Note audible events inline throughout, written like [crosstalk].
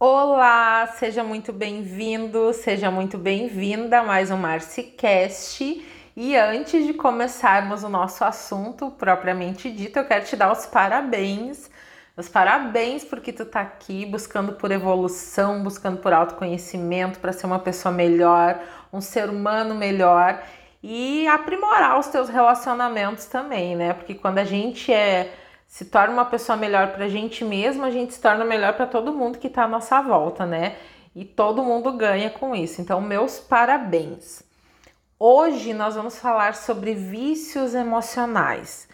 Olá, seja muito bem-vindo, seja muito bem-vinda a mais um MarciCast. E antes de começarmos o nosso assunto propriamente dito, eu quero te dar os parabéns. Os parabéns porque tu tá aqui buscando por evolução, buscando por autoconhecimento, para ser uma pessoa melhor, um ser humano melhor e aprimorar os teus relacionamentos também, né? Porque quando a gente é se torna uma pessoa melhor para a gente mesma, a gente se torna melhor para todo mundo que está à nossa volta, né? E todo mundo ganha com isso. Então, meus parabéns. Hoje nós vamos falar sobre vícios emocionais.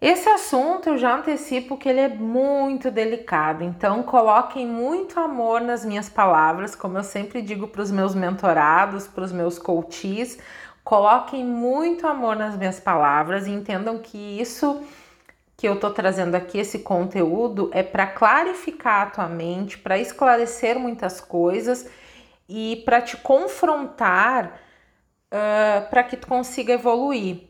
Esse assunto eu já antecipo que ele é muito delicado, então coloquem muito amor nas minhas palavras, como eu sempre digo para os meus mentorados, para os meus coaches, coloquem muito amor nas minhas palavras e entendam que isso que eu tô trazendo aqui esse conteúdo é para clarificar a tua mente, para esclarecer muitas coisas e para te confrontar uh, para que tu consiga evoluir.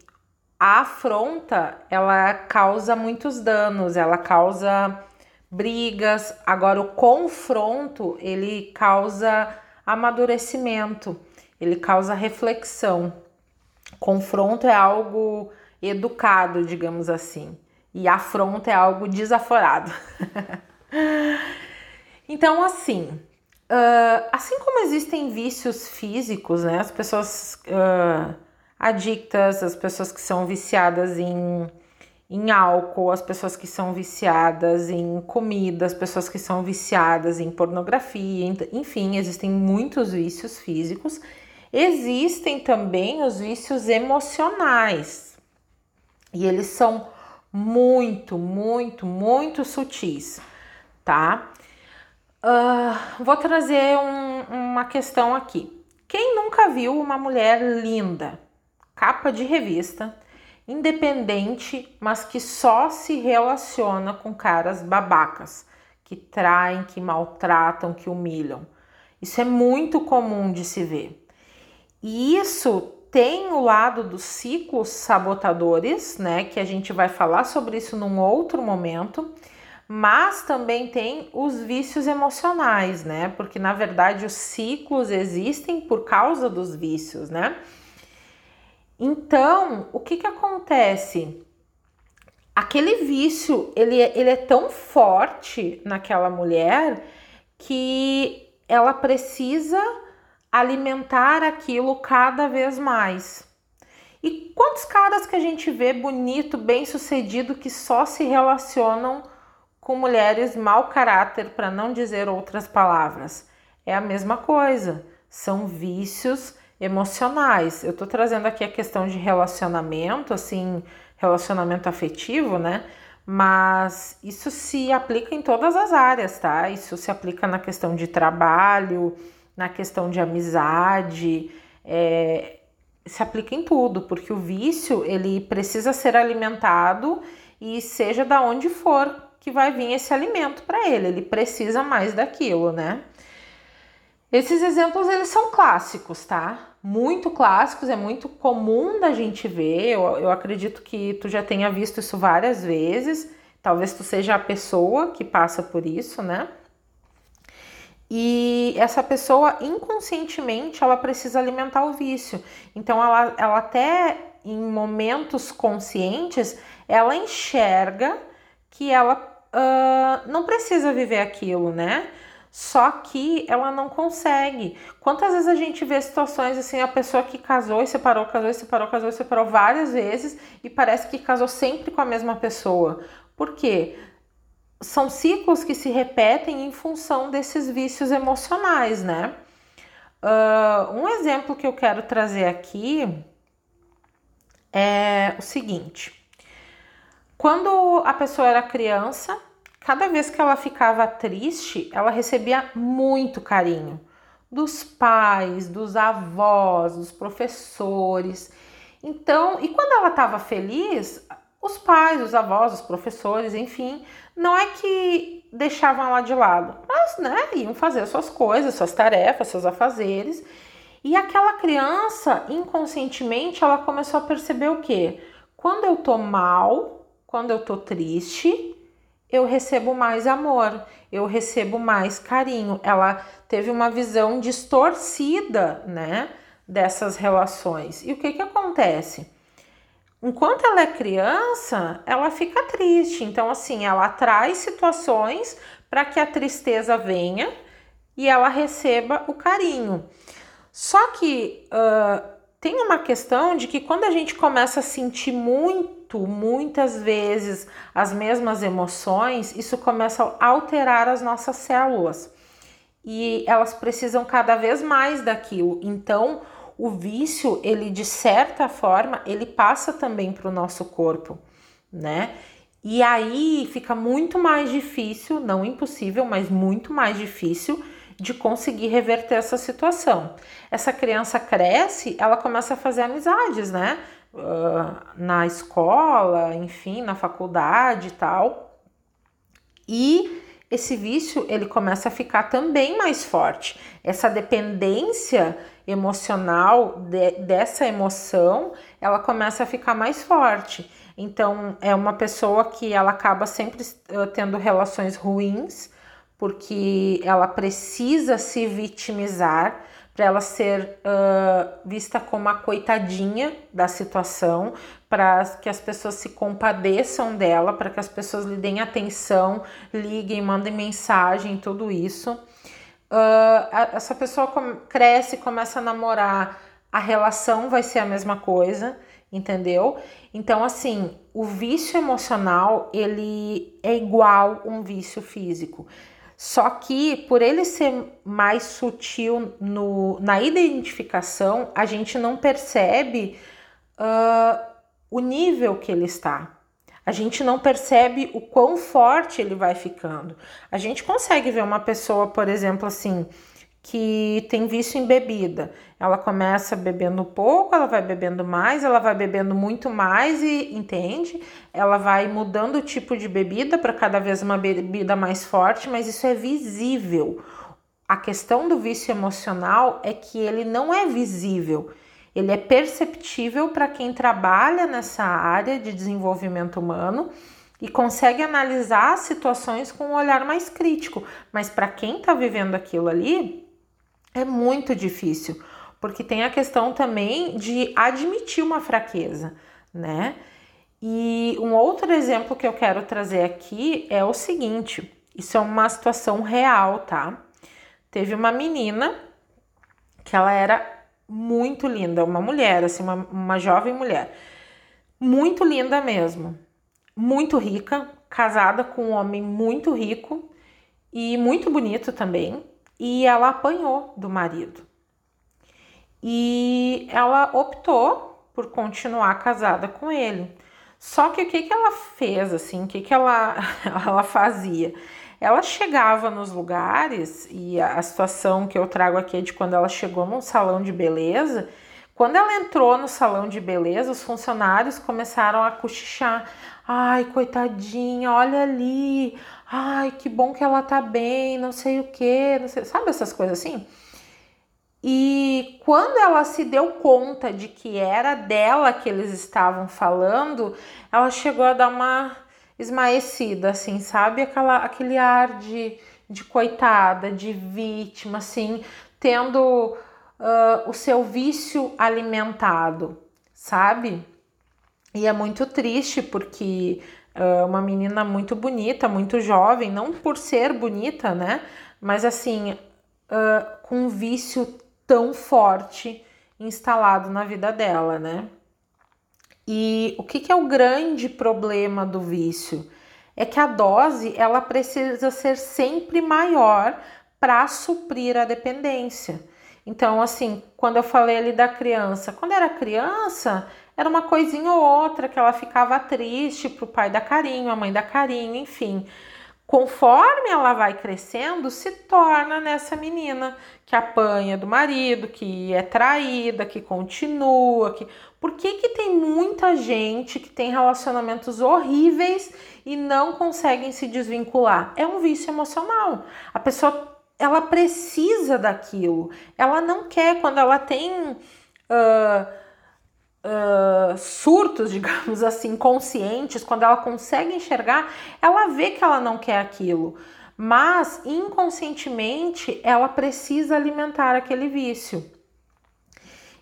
A afronta ela causa muitos danos, ela causa brigas. Agora o confronto ele causa amadurecimento, ele causa reflexão. Confronto é algo educado, digamos assim e afronta é algo desaforado. [laughs] então, assim, uh, assim como existem vícios físicos, né? As pessoas uh, adictas, as pessoas que são viciadas em, em álcool, as pessoas que são viciadas em comida, as pessoas que são viciadas em pornografia, enfim, existem muitos vícios físicos. Existem também os vícios emocionais. E eles são muito, muito, muito sutis, tá? Uh, vou trazer um, uma questão aqui. Quem nunca viu uma mulher linda, capa de revista, independente, mas que só se relaciona com caras babacas, que traem, que maltratam, que humilham? Isso é muito comum de se ver. E isso tem o lado dos ciclos sabotadores, né? Que a gente vai falar sobre isso num outro momento, mas também tem os vícios emocionais, né? Porque na verdade os ciclos existem por causa dos vícios, né? Então, o que que acontece? Aquele vício, ele, é, ele é tão forte naquela mulher que ela precisa alimentar aquilo cada vez mais. E quantos caras que a gente vê bonito, bem sucedido, que só se relacionam com mulheres mau caráter, para não dizer outras palavras? É a mesma coisa, são vícios emocionais. Eu tô trazendo aqui a questão de relacionamento, assim, relacionamento afetivo, né? Mas isso se aplica em todas as áreas, tá? Isso se aplica na questão de trabalho, na questão de amizade, é, se aplica em tudo, porque o vício ele precisa ser alimentado e seja da onde for que vai vir esse alimento para ele, ele precisa mais daquilo, né? Esses exemplos eles são clássicos, tá? Muito clássicos, é muito comum da gente ver. Eu, eu acredito que tu já tenha visto isso várias vezes. Talvez tu seja a pessoa que passa por isso, né? E essa pessoa inconscientemente ela precisa alimentar o vício. Então ela, ela até em momentos conscientes ela enxerga que ela uh, não precisa viver aquilo, né? Só que ela não consegue. Quantas vezes a gente vê situações assim, a pessoa que casou e separou, casou e separou, casou e separou várias vezes e parece que casou sempre com a mesma pessoa. Por quê? São ciclos que se repetem em função desses vícios emocionais, né? Uh, um exemplo que eu quero trazer aqui é o seguinte: quando a pessoa era criança, cada vez que ela ficava triste, ela recebia muito carinho dos pais, dos avós, dos professores. Então, e quando ela estava feliz, os pais, os avós, os professores, enfim, não é que deixavam ela de lado, mas né, iam fazer suas coisas, suas tarefas, seus afazeres. E aquela criança, inconscientemente, ela começou a perceber o quê? Quando eu tô mal, quando eu tô triste, eu recebo mais amor, eu recebo mais carinho. Ela teve uma visão distorcida, né, dessas relações. E o que que acontece? Enquanto ela é criança, ela fica triste. Então, assim, ela atrai situações para que a tristeza venha e ela receba o carinho. Só que uh, tem uma questão de que quando a gente começa a sentir muito, muitas vezes as mesmas emoções, isso começa a alterar as nossas células e elas precisam cada vez mais daquilo. Então, o vício, ele de certa forma, ele passa também para o nosso corpo, né? E aí fica muito mais difícil, não impossível, mas muito mais difícil de conseguir reverter essa situação. Essa criança cresce, ela começa a fazer amizades, né? Uh, na escola, enfim, na faculdade e tal. E esse vício ele começa a ficar também mais forte. Essa dependência emocional de, dessa emoção, ela começa a ficar mais forte. Então é uma pessoa que ela acaba sempre uh, tendo relações ruins porque ela precisa se vitimizar para ela ser uh, vista como a coitadinha da situação, para que as pessoas se compadeçam dela, para que as pessoas lhe deem atenção, liguem, mandem mensagem, tudo isso. Uh, essa pessoa cresce, começa a namorar, a relação vai ser a mesma coisa, entendeu? Então, assim, o vício emocional ele é igual um vício físico. Só que por ele ser mais sutil no, na identificação, a gente não percebe uh, o nível que ele está. A gente não percebe o quão forte ele vai ficando. A gente consegue ver uma pessoa, por exemplo, assim, que tem vício em bebida. Ela começa bebendo pouco, ela vai bebendo mais, ela vai bebendo muito mais e entende? Ela vai mudando o tipo de bebida para cada vez uma bebida mais forte, mas isso é visível. A questão do vício emocional é que ele não é visível. Ele é perceptível para quem trabalha nessa área de desenvolvimento humano e consegue analisar situações com um olhar mais crítico. Mas para quem está vivendo aquilo ali, é muito difícil, porque tem a questão também de admitir uma fraqueza, né? E um outro exemplo que eu quero trazer aqui é o seguinte: isso é uma situação real, tá? Teve uma menina que ela era muito linda, uma mulher, assim, uma, uma jovem mulher, muito linda mesmo, muito rica, casada com um homem muito rico e muito bonito também e ela apanhou do marido. E ela optou por continuar casada com ele. Só que o que, que ela fez, assim, o que, que ela, [laughs] ela fazia? Ela chegava nos lugares, e a, situação que eu trago aqui é de quando ela chegou num salão de beleza. Quando ela entrou no salão de beleza, os funcionários começaram a cochichar. Ai, coitadinha, olha ali. Ai, que bom que ela tá bem, não sei o que, sabe essas coisas assim? E quando ela se deu conta de que era dela que eles estavam falando, ela chegou a dar uma esmaecida, assim, sabe? Aquela, aquele ar de, de coitada, de vítima, assim, tendo uh, o seu vício alimentado, sabe? E é muito triste porque uh, uma menina muito bonita, muito jovem, não por ser bonita, né? Mas assim, uh, com um vício tão forte instalado na vida dela, né? E o que, que é o grande problema do vício? É que a dose ela precisa ser sempre maior para suprir a dependência. Então, assim, quando eu falei ali da criança, quando era criança, era uma coisinha ou outra que ela ficava triste pro pai dar carinho, a mãe dar carinho, enfim. Conforme ela vai crescendo, se torna nessa menina que apanha do marido, que é traída, que continua, que Por que que tem muita gente que tem relacionamentos horríveis e não conseguem se desvincular? É um vício emocional. A pessoa ela precisa daquilo. Ela não quer quando ela tem uh, surtos, [laughs] digamos assim, conscientes, quando ela consegue enxergar, ela vê que ela não quer aquilo. Mas inconscientemente ela precisa alimentar aquele vício.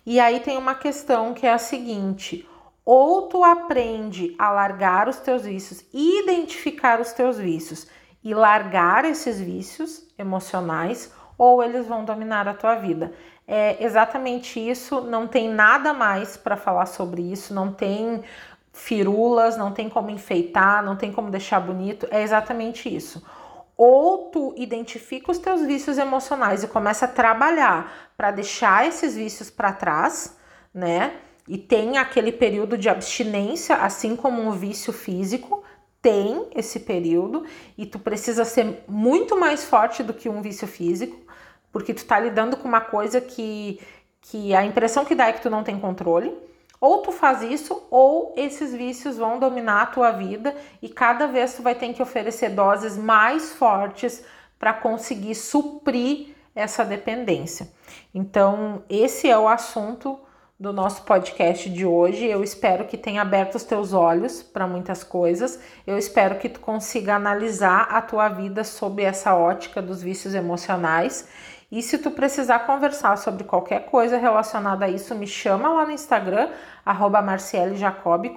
E aí tem uma questão que é a seguinte: ou tu aprende a largar os teus vícios, identificar os teus vícios e largar esses vícios emocionais, ou eles vão dominar a tua vida. É exatamente isso, não tem nada mais para falar sobre isso, não tem firulas, não tem como enfeitar, não tem como deixar bonito, é exatamente isso. Ou tu identifica os teus vícios emocionais e começa a trabalhar para deixar esses vícios para trás, né? E tem aquele período de abstinência, assim como um vício físico, tem esse período e tu precisa ser muito mais forte do que um vício físico, porque tu tá lidando com uma coisa que, que a impressão que dá é que tu não tem controle. Ou tu faz isso, ou esses vícios vão dominar a tua vida e cada vez tu vai ter que oferecer doses mais fortes para conseguir suprir essa dependência. Então, esse é o assunto do nosso podcast de hoje. Eu espero que tenha aberto os teus olhos para muitas coisas. Eu espero que tu consiga analisar a tua vida sob essa ótica dos vícios emocionais e se tu precisar conversar sobre qualquer coisa relacionada a isso, me chama lá no Instagram, arroba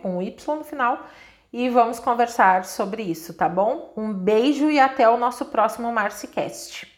com Y no final, e vamos conversar sobre isso, tá bom? Um beijo e até o nosso próximo Marcicast.